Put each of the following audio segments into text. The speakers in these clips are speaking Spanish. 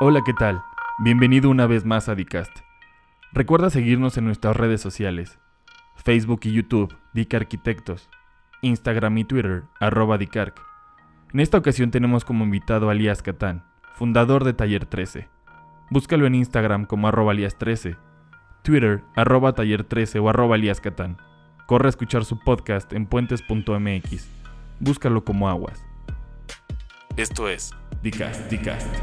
Hola, ¿qué tal? Bienvenido una vez más a Dicast. Recuerda seguirnos en nuestras redes sociales, Facebook y YouTube, Dic Arquitectos, Instagram y Twitter, arroba Dicarc. En esta ocasión tenemos como invitado a Elías Catán, fundador de Taller 13. Búscalo en Instagram como arroba Elías 13, Twitter arroba Taller 13 o arroba Catán. Corre a escuchar su podcast en puentes.mx. Búscalo como aguas. Esto es Dicast, Dicast.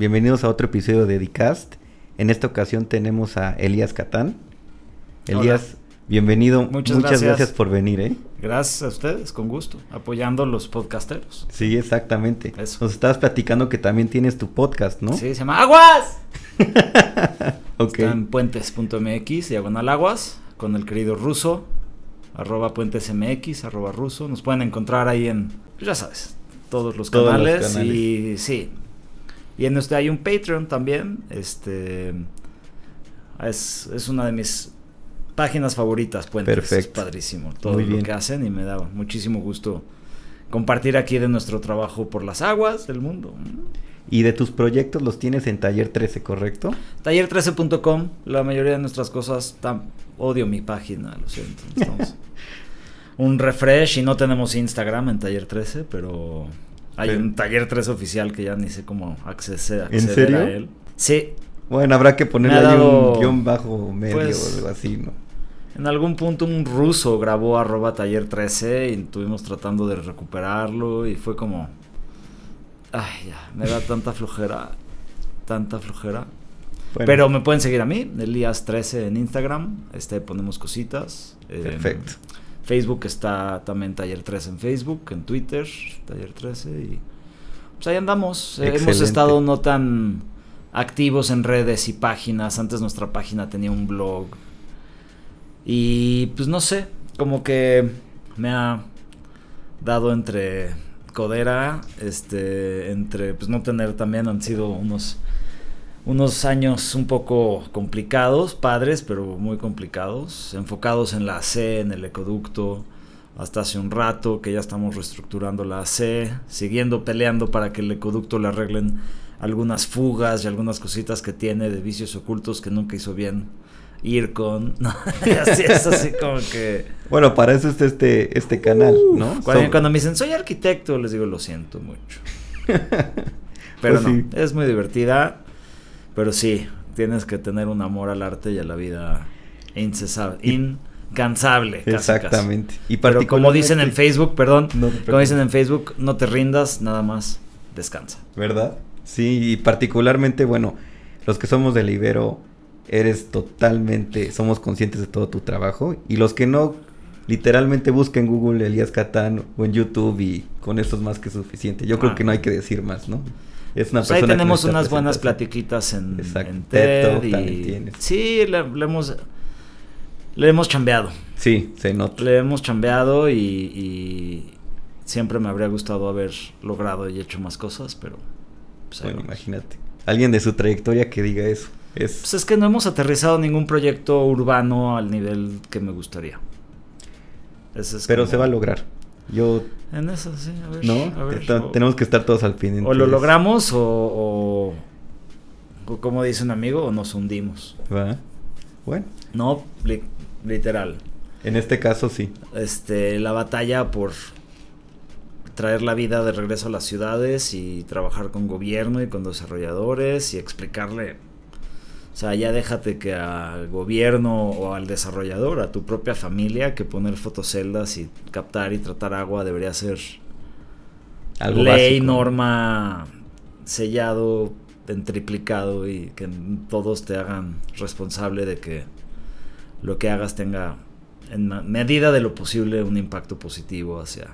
Bienvenidos a otro episodio de Dicast. En esta ocasión tenemos a Elías Catán. Elías, bienvenido. Muchas Muchas gracias. gracias por venir, ¿eh? Gracias a ustedes, con gusto, apoyando a los podcasteros. Sí, exactamente. Eso. Nos estabas platicando que también tienes tu podcast, ¿no? Sí, se llama Aguas. Ok. Está en puentes.mx, diagonal Aguas, con el querido ruso, arroba puentesmx, arroba ruso. Nos pueden encontrar ahí en, pues ya sabes, todos los Todos los canales. canales. Y sí. Y en este hay un Patreon también. Este es, es una de mis páginas favoritas, Puentes. Perfecto. Es padrísimo todo Muy lo bien. que hacen y me da muchísimo gusto compartir aquí de nuestro trabajo por las aguas del mundo. Y de tus proyectos los tienes en Taller 13, ¿correcto? Taller13.com, la mayoría de nuestras cosas, odio mi página, lo siento. un refresh y no tenemos Instagram en Taller 13, pero hay un Taller 13 oficial que ya ni sé cómo acceder, acceder serio? a él. Sí, Bueno, habrá que ponerle ahí dado- un guion bajo medio Pues- o algo así, ¿no? en algún punto un ruso grabó arroba Taller 13 y estuvimos tratando de recuperarlo y fue como... Ay, ya, me da tanta flojera, tanta flojera. Bueno, Pero me pueden seguir a mí, Elías13 en Instagram. Este ponemos cositas. Eh, Perfecto. Facebook está también Taller 13 en Facebook, en Twitter, Taller 13 y pues ahí andamos. Eh, hemos estado no tan activos en redes y páginas. Antes nuestra página tenía un blog. Y pues no sé, como que me ha dado entre codera, este, entre pues no tener también han sido unos unos años un poco complicados, padres, pero muy complicados, enfocados en la AC, en el ecoducto, hasta hace un rato que ya estamos reestructurando la AC, siguiendo peleando para que el ecoducto le arreglen algunas fugas y algunas cositas que tiene de vicios ocultos que nunca hizo bien ir con, así es así como que Bueno, para eso está este, este canal, ¿no? cuando, cuando me dicen soy arquitecto les digo lo siento mucho. Pero Pues no, sí. es muy divertida. Pero sí, tienes que tener un amor al arte y a la vida incesable, incansable. casi, Exactamente. Y. Pero como dicen en Facebook, perdón, No te como dicen en Facebook, no te rindas, nada más descansa. ¿Verdad? Sí, y particularmente, bueno, los que somos del Ibero, eres totalmente, somos conscientes de todo tu trabajo. Y los que no, literalmente busquen en Google Elías Catán o en YouTube y con eso es más que suficiente. Yo creo Ah. que no hay que decir más, ¿no? Es una Pues ahí persona que tenemos unas buenas platiquitas en, en TED y-. Sí, le, le hemos, le hemos chambeado. Sí, se nota. Le hemos chambeado y, y siempre me habría gustado haber logrado y hecho más cosas, pero... pues, ahí Bueno, imagínate. Alguien de su trayectoria que diga eso. Es, Pues es que no hemos aterrizado ningún proyecto urbano al nivel que me gustaría. Ese es pero como- se va a lograr. Yo, En eso, sí, a ver. ¿no? a ver, o, tenemos que estar todos al pendiente. o lo logramos o, o, o como dice un amigo, o nos hundimos. ¿Va? Bueno, No, li- literal. en este caso sí. Este, la batalla por traer la vida de regreso a las ciudades y trabajar con gobierno y con desarrolladores y explicarle, sea, ya déjate que al gobierno o al desarrollador, a tu propia familia, que poner fotoceldas y captar y tratar agua debería ser Algo ley, básico. norma, sellado, en triplicado y que todos te hagan responsable de que lo que hagas tenga en medida de lo posible un impacto positivo hacia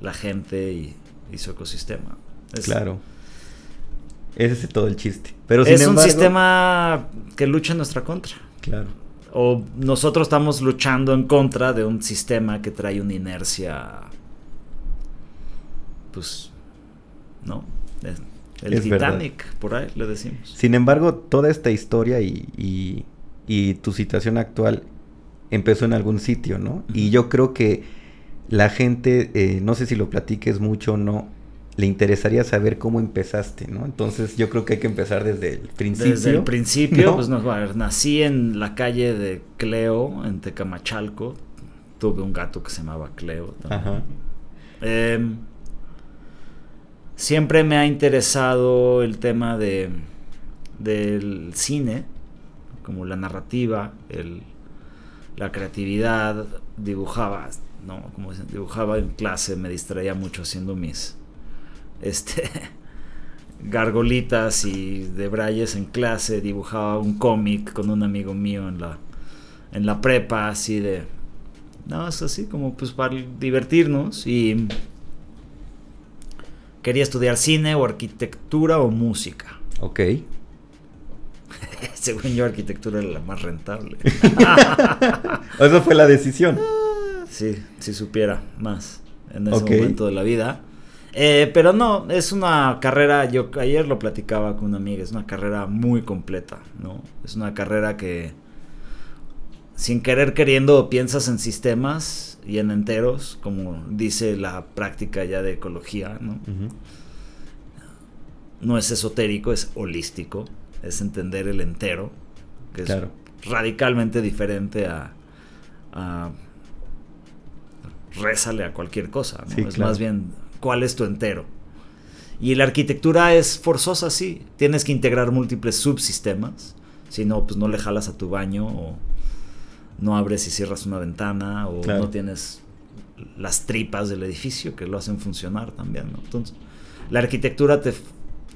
la gente y, y su ecosistema. Es, Claro. Ese es todo el chiste. Pero es un sistema que lucha en nuestra contra. Claro. O nosotros estamos luchando en contra de un sistema que trae una inercia. Pues. ¿No? El Es verdad. Titanic, por ahí le decimos. Sin embargo, toda esta historia y, y- y tu situación actual empezó en algún sitio, ¿no? Y yo creo que la gente, eh, no sé si lo platiques mucho o no, le interesaría saber cómo empezaste, ¿no? Entonces yo creo que hay que empezar desde el principio. Desde el principio, ¿no? pues no, a ver, nací en la calle de Cleo, en Tecamachalco. Tuve un gato que se llamaba Cleo. también. Ajá. Em, siempre me ha interesado el tema de del cine, como la narrativa, el, la creatividad. Dibujaba, no, como dicen, dibujaba en clase, me distraía mucho haciendo mis este gargolitas y debrayes en clase. Dibujaba un cómic con un amigo mío en la en la prepa, así de no, es así como pues para divertirnos y quería estudiar cine o arquitectura o música. Ok. Según yo arquitectura era la más rentable. Esa fue la decisión. sí, si supiera más en ese momento de la vida. Eh, pero no, es una carrera, yo ayer lo platicaba con una amiga, es una carrera muy completa, ¿no? Es una carrera que sin querer queriendo piensas en sistemas y en enteros, como dice la práctica ya de ecología, ¿no? No es esotérico, es holístico, es entender el entero, que es radicalmente diferente a, a rézale a cualquier cosa, ¿no? Sí, es claro. más bien cuál es tu entero. Y la arquitectura es forzosa, sí. Tienes que integrar múltiples subsistemas. Si no, pues no le jalas a tu baño o no abres y cierras una ventana o Claro. no tienes las tripas del edificio que lo hacen funcionar también, ¿no? Entonces, la arquitectura te,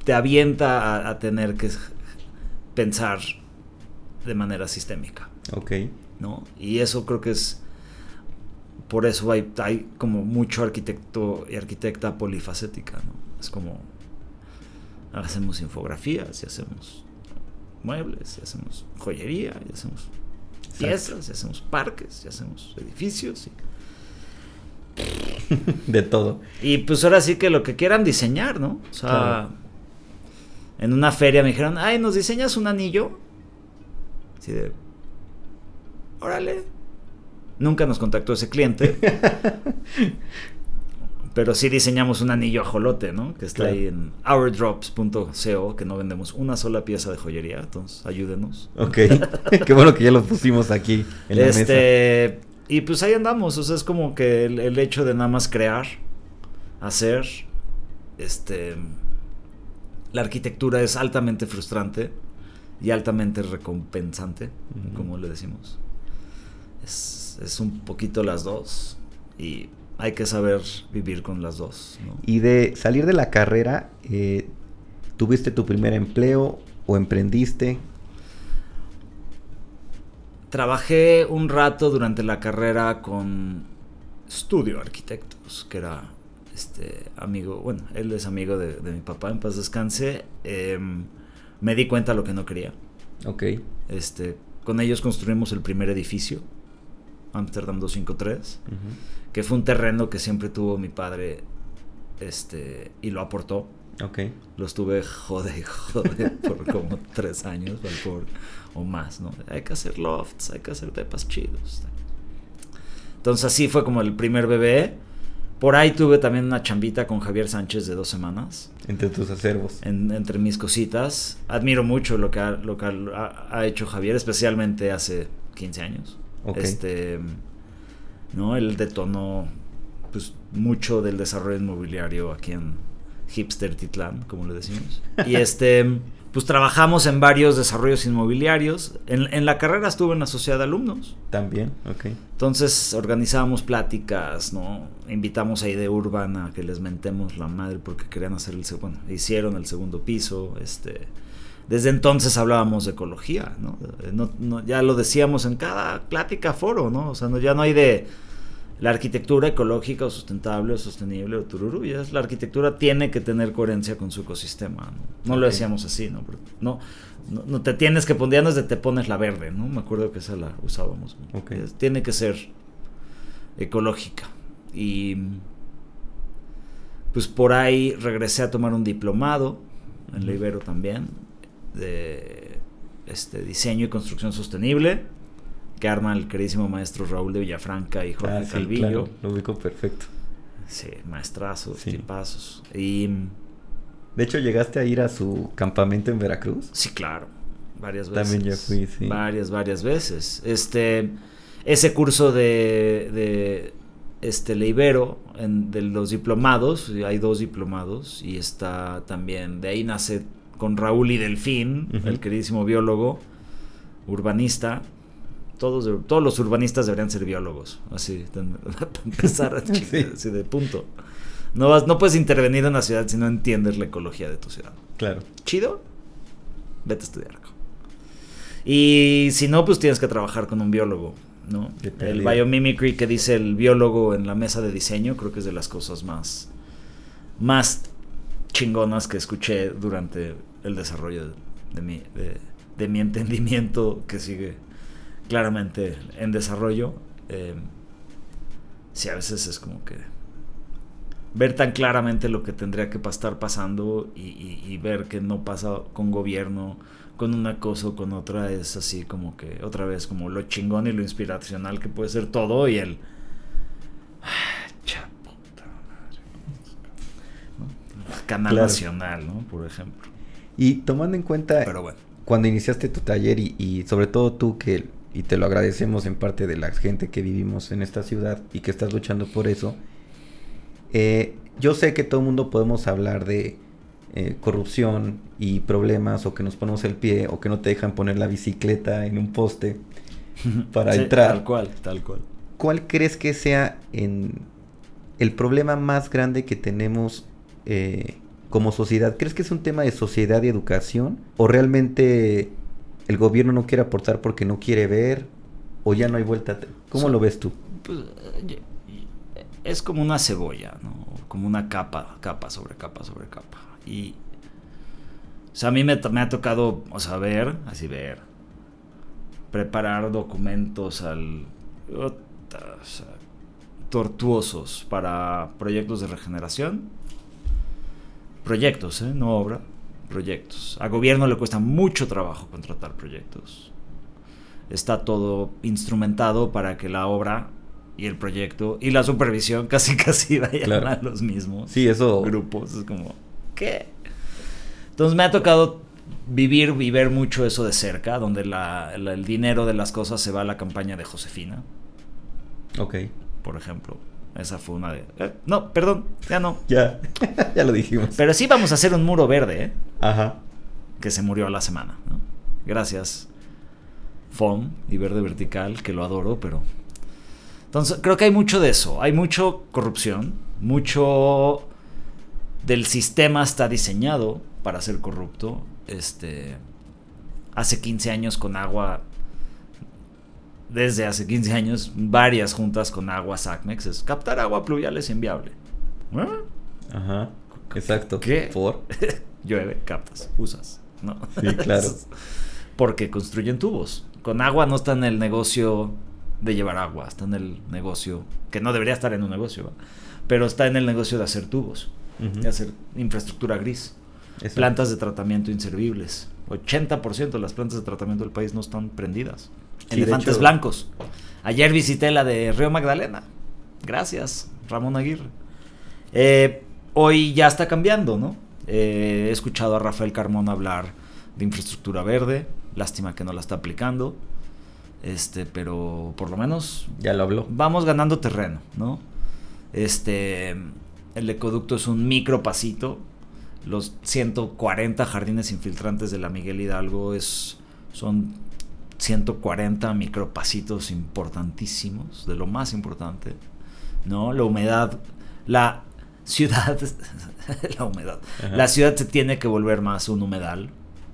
te avienta a, a tener que pensar de manera sistémica, Ok. ¿no? Y eso creo que es por eso hay, hay como mucho arquitecto y arquitecta polifacética, ¿no? Es como hacemos infografías y hacemos muebles y hacemos joyería y hacemos piezas y hacemos parques y hacemos edificios y, De todo. y pues ahora sí que lo que quieran diseñar, ¿no? O sea, Claro. en una feria me dijeron, ay, ¿nos diseñas un anillo? Así de, órale. Nunca nos contactó ese cliente. pero sí diseñamos un anillo ajolote, ¿no? Que está Claro. ahí en ourdrops.co, que no vendemos una sola pieza de joyería, entonces ayúdenos. Ok. Qué bueno que ya lo pusimos aquí en la mesa. este, y pues ahí andamos, o sea, es como que el, el hecho de nada más crear, hacer, este, la arquitectura es altamente frustrante y altamente recompensante, como le decimos. Es, es un poquito las dos y hay que saber vivir con las dos, ¿no? Y de salir de la carrera, eh, ¿tuviste tu primer empleo o emprendiste? Trabajé un rato durante la carrera con Studio Arquitectos, que era este amigo, bueno, él es amigo de, de mi papá, en paz descanse. Em, me di cuenta lo que no quería. Ok. Este, con ellos construimos el primer edificio, Amsterdam 253, Ujú. que fue un terreno que siempre tuvo mi padre este, y lo aportó. Ok. Lo estuve jode jode por como tres años pobre, o más, ¿no? Hay que hacer lofts, hay que hacer depas chidos. Entonces así fue como el primer bebé. Por ahí tuve también una chambita con Javier Sánchez de dos semanas. Entre tus acervos. en- entre mis cositas. Admiro mucho lo que, ha, lo que ha, ha hecho Javier, especialmente hace 15 años. Este, ¿no? Él detonó pues, mucho del desarrollo inmobiliario aquí en Hipster Titlán, como le decimos. Y este, pues trabajamos en varios desarrollos inmobiliarios. En, en la carrera estuve en la sociedad de alumnos. También. Ok. Entonces organizábamos pláticas, ¿no? Invitamos a Idea Urbana a que les mentemos la madre porque querían hacer el segundo, bueno, hicieron el segundo piso, este desde entonces hablábamos de ecología, ¿no? No- no- ya lo decíamos en cada plática foro, ¿no? O sea, no- ya no hay de la arquitectura ecológica o sustentable o sostenible o tururú, ya es la arquitectura tiene que tener coherencia con su ecosistema, ¿no? No lo decíamos así, ¿no? No, no, no te tienes que poner, ya no es de te pones la verde, ¿no? Me acuerdo que esa la usábamos. Tiene que ser ecológica. Y pues por ahí regresé a tomar un diplomado en la Ibero también de este diseño y construcción sostenible que arma el queridísimo maestro Raúl de Villafranca y Jorge Ah, sí, Calvillo. claro, lo ubico perfecto. Sí, maestrazos, Sí. tipazos. Y De hecho, llegaste a ir a su campamento en Veracruz. sí, claro, varias veces. También ya fui, sí. Varias, varias veces. Este, ese curso de, de este Leibero, en, de los diplomados, hay dos diplomados, y está también, de ahí nace con Raúl y Delfín, el queridísimo biólogo, urbanista. Todos, de- todos los urbanistas deberían ser biólogos, así, para empezar, Sí. así de punto. No, vas, no puedes intervenir en una ciudad si no entiendes la ecología de tu ciudad Claro. chido, vete a estudiar. Y si no, pues tienes que trabajar con un biólogo, ¿no? El biomimicry que dice el biólogo en la mesa de diseño, creo que es de las cosas más, más chingonas que escuché durante el desarrollo de, de mi, de, de mi entendimiento que sigue claramente en desarrollo. Eh, sí, a veces es como que ver tan claramente lo que tendría que estar pasando y, y- y ver que no pasa con gobierno, con una cosa o con otra, es así como que otra vez como lo chingón y lo inspiracional que puede ser todo y el... Ah, cha puta madre. ¿no? Canal Claro. Nacional, ¿no? Por ejemplo. Y tomando en cuenta Pero bueno. cuando iniciaste tu taller y, y sobre todo tú que, y te lo agradecemos en parte de la gente que vivimos en esta ciudad y que estás luchando por eso, eh, yo sé que todo el mundo podemos hablar de eh, corrupción y problemas o que nos ponemos el pie o que no te dejan poner la bicicleta en un poste. Para Sí, entrar. Tal cual, tal cual. ¿Cuál crees que sea en el problema más grande que tenemos eh, como sociedad? ¿Crees que es un tema de sociedad y educación? ¿O realmente el gobierno no quiere aportar porque no quiere ver? ¿O ya no hay vuelta? ¿Cómo So- lo ves tú? Pues, es como una cebolla, ¿no? Como una capa, capa sobre capa sobre capa. Y. O sea, a mí me, ha tocado, o sea, ver, así ver, preparar documentos al. ota, o sea, tortuosos para proyectos de regeneración. Proyectos, ¿eh? No obra. Proyectos. A gobierno le cuesta mucho trabajo contratar proyectos está todo instrumentado para que la obra y el proyecto y la supervisión casi casi vayan Claro. a los mismos Sí, eso... grupos. Es como, ¿qué? Entonces me ha tocado vivir y ver mucho eso de cerca, donde la- la- el dinero de las cosas se va a la campaña de Josefina, Ok. por ejemplo. Esa fue una de... eh, no, perdón, ya no. Ya, ya lo dijimos. Pero sí vamos a hacer un muro verde, ¿eh? Ajá. que se murió a la semana. ¿no? Gracias, FOM y Verde Vertical, que lo adoro, pero... Entonces, creo que hay mucho de eso. Hay mucho corrupción, mucho del sistema está diseñado para ser corrupto. Este, hace 15 años con agua, desde hace 15 años, varias juntas con agua SACMEX, es captar agua pluvial es inviable. ¿Eh? Ajá. Exacto. ¿Qué? Por. Llueve, captas, usas. ¿no? Sí, claro. Porque construyen tubos. Con agua no está en el negocio de llevar agua, está en el negocio, que no debería estar en un negocio, ¿va? pero está en el negocio de hacer tubos, de hacer infraestructura gris, plantas de tratamiento inservibles. 80% de las plantas de tratamiento del país no están prendidas. Sí, Elefantes hecho- blancos. Ayer visité la de Río Magdalena. Gracias, Ramón Aguirre. Eh, hoy ya está cambiando, ¿no? Eh, he escuchado a Rafael Carmona hablar de infraestructura verde. Lástima que no la está aplicando. Este, pero por lo menos Ya lo habló. vamos ganando terreno, ¿no? Este, el ecoducto es un micro pasito. Los 140 jardines infiltrantes de la Miguel Hidalgo es, son 140 micropasitos importantísimos, de lo más importante, ¿no? La humedad, la ciudad, la humedad, Ajá. la ciudad se tiene que volver más un humedal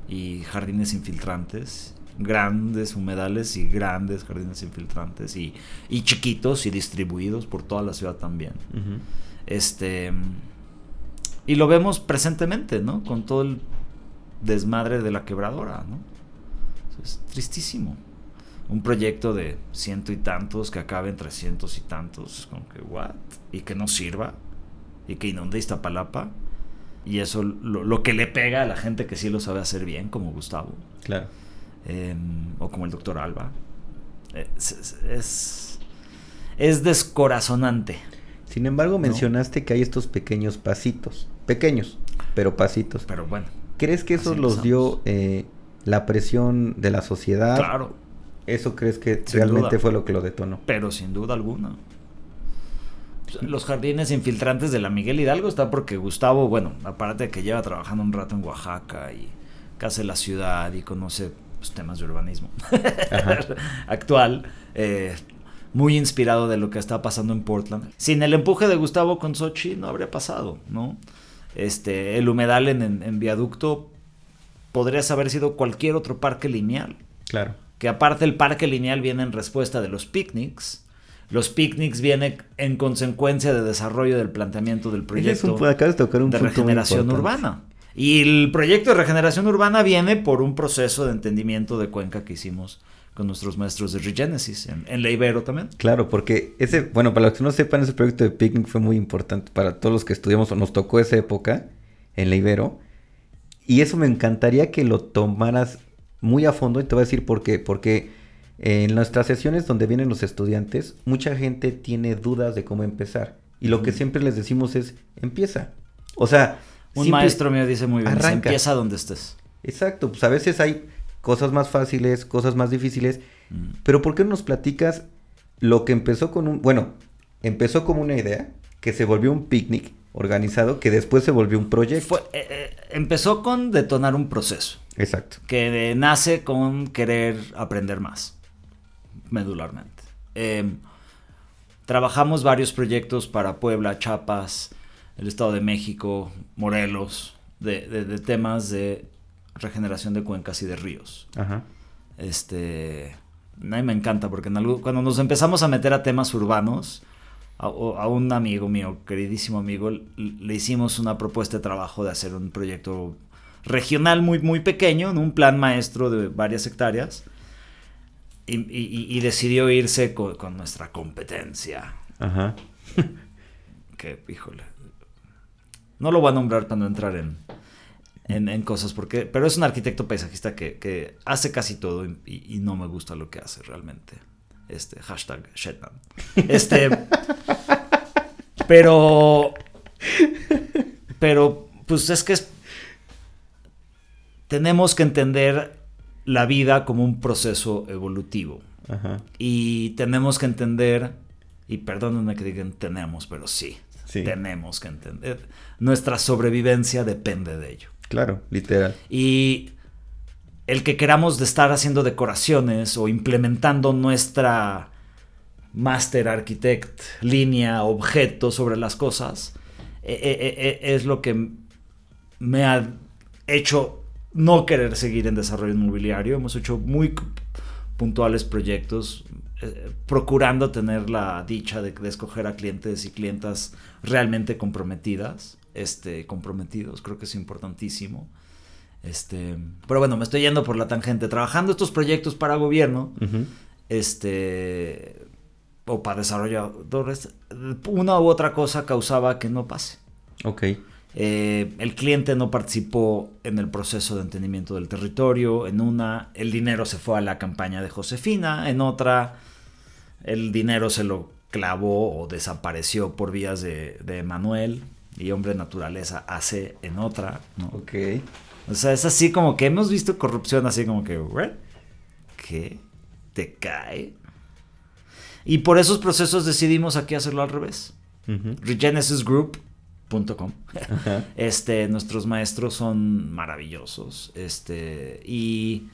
y jardines infiltrantes, grandes humedales y grandes jardines infiltrantes y, y chiquitos y distribuidos por toda la ciudad también. Este. Y lo vemos presentemente, ¿no? Con todo el desmadre de la quebradora, ¿no? Es tristísimo. Un proyecto de ciento y tantos que acabe en trescientos y tantos. Como que, ¿what? Y que no sirva. Y que inunde Iztapalapa. Y eso lo, lo que le pega a la gente que sí lo sabe hacer bien, como Gustavo. Claro. eh, o como el doctor Alba. Es, es, es, es descorazonante. Sin embargo, mencionaste que hay estos pequeños pasitos. Pequeños, pero pasitos. Pero bueno. ¿Crees que eso los dio eh, la presión de la sociedad? Claro, ¿Eso crees que Sin realmente duda. fue lo que lo detonó? pero sin duda alguna. Los jardines infiltrantes de la Miguel Hidalgo está porque Gustavo, bueno, aparte de que lleva trabajando un rato en Oaxaca y hace la ciudad y conoce pues, temas de urbanismo actual, eh, muy inspirado de lo que está pasando en Portland. Sin el empuje de Gustavo con Sochi no habría pasado, ¿no? Este, el humedal en, en- en viaducto podrías haber sido cualquier otro parque lineal Claro. que aparte el parque lineal viene en respuesta de los picnics. Los picnics vienen en consecuencia de desarrollo del planteamiento del proyecto un- acabas de tocar un de regeneración urbana. Y el proyecto de regeneración urbana viene por un proceso de entendimiento de Cuenca que hicimos con nuestros maestros de Regenesis, en, en la Ibero también. Claro, porque ese, bueno, para los que no sepan, ese proyecto de picnic fue muy importante para todos los que estudiamos o nos tocó esa época en la Ibero. Y eso me encantaría que lo tomaras muy a fondo y te voy a decir por qué. Porque en nuestras sesiones donde vienen los estudiantes, mucha gente tiene dudas de cómo empezar. Y lo que siempre les decimos es, empieza. O sea, Un maestro mío dice muy bien, empieza donde estés. Exacto, pues a veces hay cosas más fáciles, cosas más difíciles, Mm. pero ¿por qué no nos platicas lo que empezó con un, bueno, empezó como una idea, que se volvió un picnic organizado, que después se volvió un proyecto? Fue- eh, eh, empezó con detonar un proceso. Exacto. que nace con querer aprender más, medularmente. Eh, trabajamos varios proyectos para Puebla, Chiapas, el Estado de México, Morelos, de, de- de temas de regeneración de cuencas y de ríos. Ajá. Este, a mí me encanta porque en algo- cuando nos empezamos a meter a temas urbanos, a, un amigo mío, queridísimo amigo, le hicimos una propuesta de trabajo de hacer un proyecto regional muy, muy pequeño, en un plan maestro de varias hectáreas, y, y- y decidió irse co- con, nuestra competencia, Ajá. que, híjole, no lo voy a nombrar para no entrar en, en, en cosas, porque, pero es un arquitecto paisajista que, que hace casi todo y, y no me gusta lo que hace realmente. Este, hashtag Shetland. Este, pero, pero, pues es que es, tenemos que entender la vida como un proceso evolutivo. Ajá. Y tenemos que entender, y perdónenme que digan tenemos, pero sí, Sí. tenemos que entender. Nuestra sobrevivencia depende de ello. Claro, literal. Y el que queramos de estar haciendo decoraciones o implementando nuestra master architect línea, objeto sobre las cosas, eh, eh, eh, es lo que me ha hecho no querer seguir en desarrollo inmobiliario. Hemos hecho muy puntuales proyectos, procurando tener la dicha de, de escoger a clientes y clientas realmente comprometidas, este, comprometidos, creo que es importantísimo. Este, pero bueno, me estoy yendo por la tangente. Trabajando estos proyectos para gobierno, este, o para desarrolladores, una u otra cosa causaba que no pase. Ok. Eh, el cliente no participó en el proceso de entendimiento del territorio. En una, el dinero se fue a la campaña de Josefina. En otra, el dinero se lo clavó o desapareció por vías de, de Manuel. Y hombre naturaleza hace en otra. ¿no? Ok. O sea, es así como que hemos visto corrupción así como que. ¿Qué? ¿Te cae? Y por esos procesos decidimos aquí hacerlo al revés. Regenesisgroup.com este, nuestros maestros son maravillosos. Este, y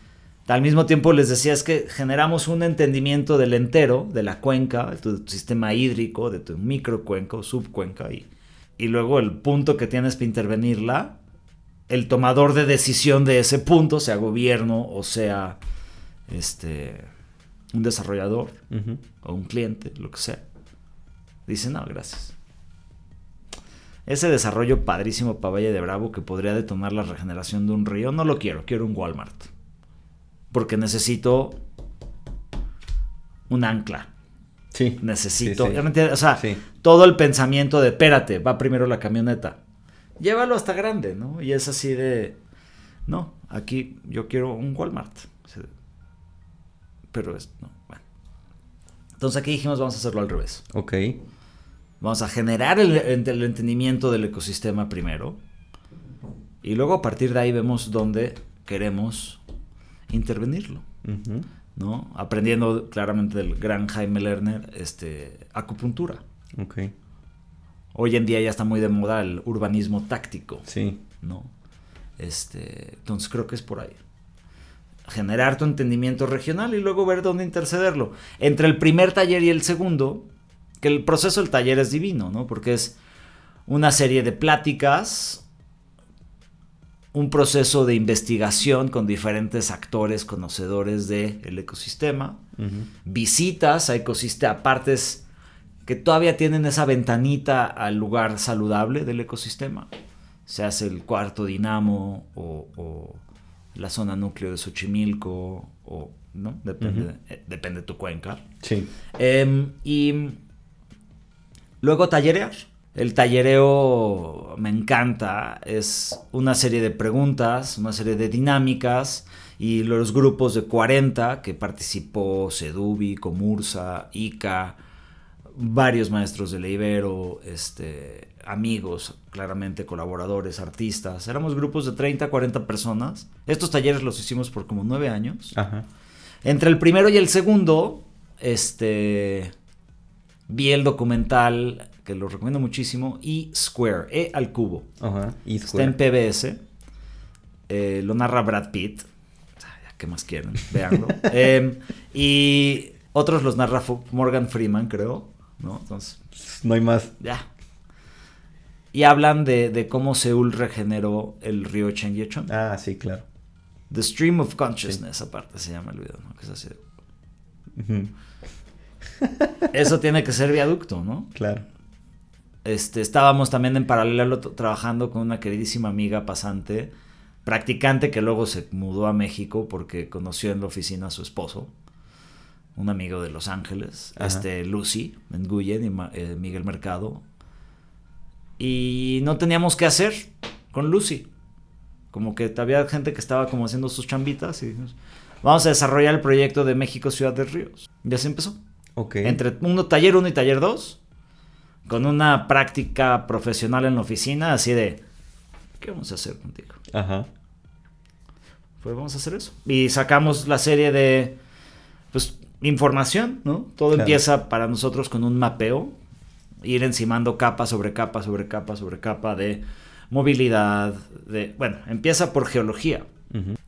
al mismo tiempo les decía es que generamos un entendimiento del entero, de la cuenca, de tu, sistema hídrico, de tu microcuenca o subcuenca. Y, y luego el punto que tienes para intervenirla, el tomador de decisión de ese punto, sea gobierno o sea este, un desarrollador o un cliente, lo que sea. Dice, no, gracias. Ese desarrollo padrísimo para Valle de Bravo que podría detonar la regeneración de un río, no lo quiero, quiero un Walmart. Porque necesito un ancla. Sí. Necesito, Sí, sí. O sea, Sí. todo el pensamiento de, espérate, va primero la camioneta. Llévalo hasta grande, ¿no? Y es así de, no, aquí yo quiero un Walmart. Pero es, no, bueno. Entonces aquí dijimos, vamos a hacerlo al revés. Ok. Vamos a generar el, el entendimiento del ecosistema primero. Y luego a partir de ahí vemos dónde queremos intervenirlo. ¿no? Aprendiendo claramente del gran Jaime Lerner, este, acupuntura. Ok. Hoy en día ya está muy de moda el urbanismo táctico, Sí. ¿no? Este, entonces creo que es por ahí. Generar tu entendimiento regional y luego ver dónde intercederlo. Entre el primer taller y el segundo, que el proceso del taller es divino, ¿no? Porque es una serie de pláticas, un proceso de investigación con diferentes actores conocedores del ecosistema, visitas a ecosistemas, a partes que todavía tienen esa ventanita al lugar saludable del ecosistema. Se hace el cuarto dinamo o, o la zona núcleo de Xochimilco, o, ¿no? Depende, eh, depende de tu cuenca. Sí. Em, y luego tallerear. El tallereo me encanta. Es una serie de preguntas, una serie de dinámicas. Y los grupos de 40 que participó Sedubi, Comursa, Ica, varios maestros de Ibero, este, amigos, claramente colaboradores, artistas. Éramos grupos de 30, 40 personas. Estos talleres los hicimos por como nueve años. Ajá. Entre el primero y el segundo, este vi el documental que lo recomiendo muchísimo, E Square, E al cubo. Ajá. Y Está en PBS. eh, lo narra Brad Pitt. Ah, ¿Qué más quieren? Véanlo. Em, y otros los narra Morgan Freeman, creo. ¿no? Entonces, No hay más. ya. Y hablan de, de cómo Seúl regeneró el río Cheonggyecheon. Ah, sí, claro. The Stream of Consciousness, aparte se llama el video, ¿no? Que es así. Ujú. Eso tiene que ser viaducto, ¿no? Claro. Este, estábamos también en paralelo trabajando con una queridísima amiga pasante, practicante que luego se mudó a México porque conoció en la oficina a su esposo, un amigo de Los Ángeles, Ajá. este Lucy Nguyen y Ma- eh, Miguel Mercado. Y no teníamos qué hacer con Lucy. Como que había gente que estaba como haciendo sus chambitas y dijimos, vamos a desarrollar el proyecto de México Ciudad de Ríos. Y así empezó Ok. entre uno, taller 1 y taller 2, con una práctica profesional en la oficina, así de, ¿qué vamos a hacer contigo? Ajá. Pues vamos a hacer eso. Y sacamos la serie de, pues, información, ¿no? Todo Claro. empieza para nosotros con un mapeo, ir encimando capa sobre capa, sobre capa, sobre capa de movilidad, de, bueno, empieza por geología,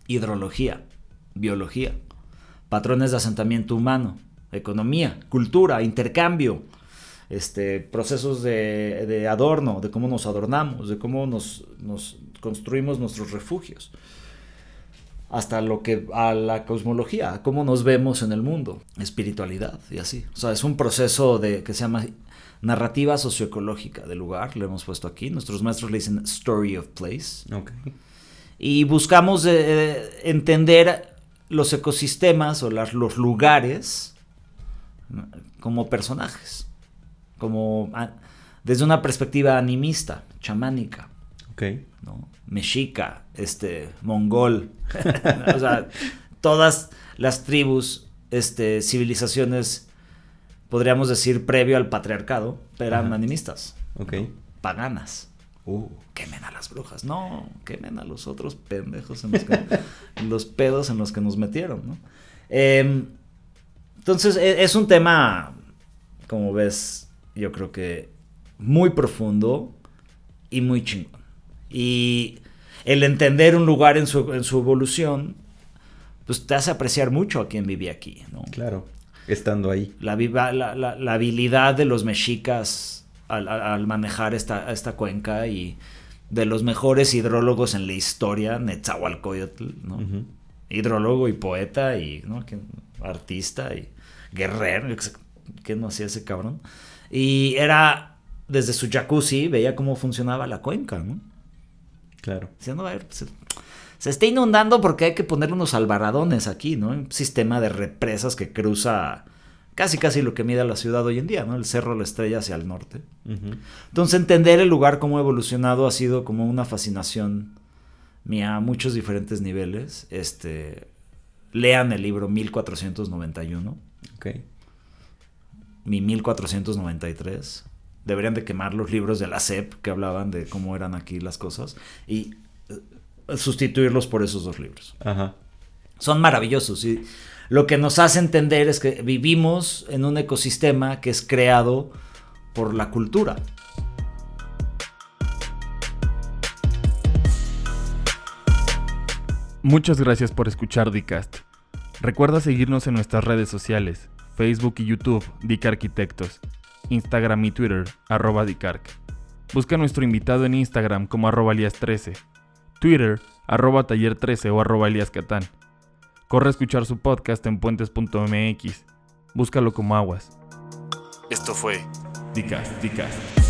hidrología, biología, patrones de asentamiento humano, economía, cultura, intercambio, este, procesos de, de adorno, de cómo nos adornamos, de cómo nos, nos construimos nuestros refugios, hasta lo que a la cosmología, a cómo nos vemos en el mundo, espiritualidad y así. O sea, es un proceso de que se llama narrativa socioecológica del lugar, lo hemos puesto aquí. Nuestros maestros le dicen story of place. Y buscamos eh, entender los ecosistemas o las- los lugares como personajes, como desde una perspectiva animista, chamánica, mexica, este, mongol, o sea, todas las tribus, este, civilizaciones, podríamos decir previo al patriarcado, eran animistas Ok. paganas. Uh, quemen a las brujas. No, quemen a los otros pendejos en los que, los pedos en los que nos metieron, ¿no? Em, entonces, e- es un tema, como ves, yo creo que muy profundo y muy chingón. Y el entender un lugar en su, en su evolución, pues te hace apreciar mucho a quien vive aquí, ¿no? Claro. Estando ahí. la, viva- la, la- la habilidad de los mexicas al, manejar esta, esta cuenca y de los mejores hidrólogos en la historia, Netzahualcoyotl, ¿no? Hidrólogo y poeta y ¿no? Que- artista y guerrero, qué sé, ¿qué no hacía ese cabrón? Y era desde su jacuzzi, veía cómo funcionaba la cuenca, ¿no? Claro. Diciendo, a ver, se está inundando porque hay que ponerle unos albaradones aquí, ¿no? Un sistema de represas que cruza casi casi lo que mide la ciudad hoy en día, ¿no? El Cerro La Estrella hacia el norte. Entonces entender el lugar cómo ha evolucionado ha sido como una fascinación mía a muchos diferentes niveles. Este, lean el libro 1491. Ok. mi 1493. Deberían de quemar los libros de la SEP que hablaban de cómo eran aquí las cosas y sustituirlos por esos dos libros. Ajá. Son maravillosos y lo que nos hace entender es que vivimos en un ecosistema que es creado por la cultura. Muchas gracias por escuchar Dicast. Recuerda seguirnos en nuestras redes sociales, Facebook y YouTube, Dic Arquitectos, Instagram y Twitter, arroba Dicarc. Busca a nuestro invitado en Instagram como arroba Elias13, Twitter, arroba Taller13 o arroba Elias Catán. Corre a escuchar su podcast en puentes.mx. Búscalo como aguas. Esto fue Dicast, Dicast.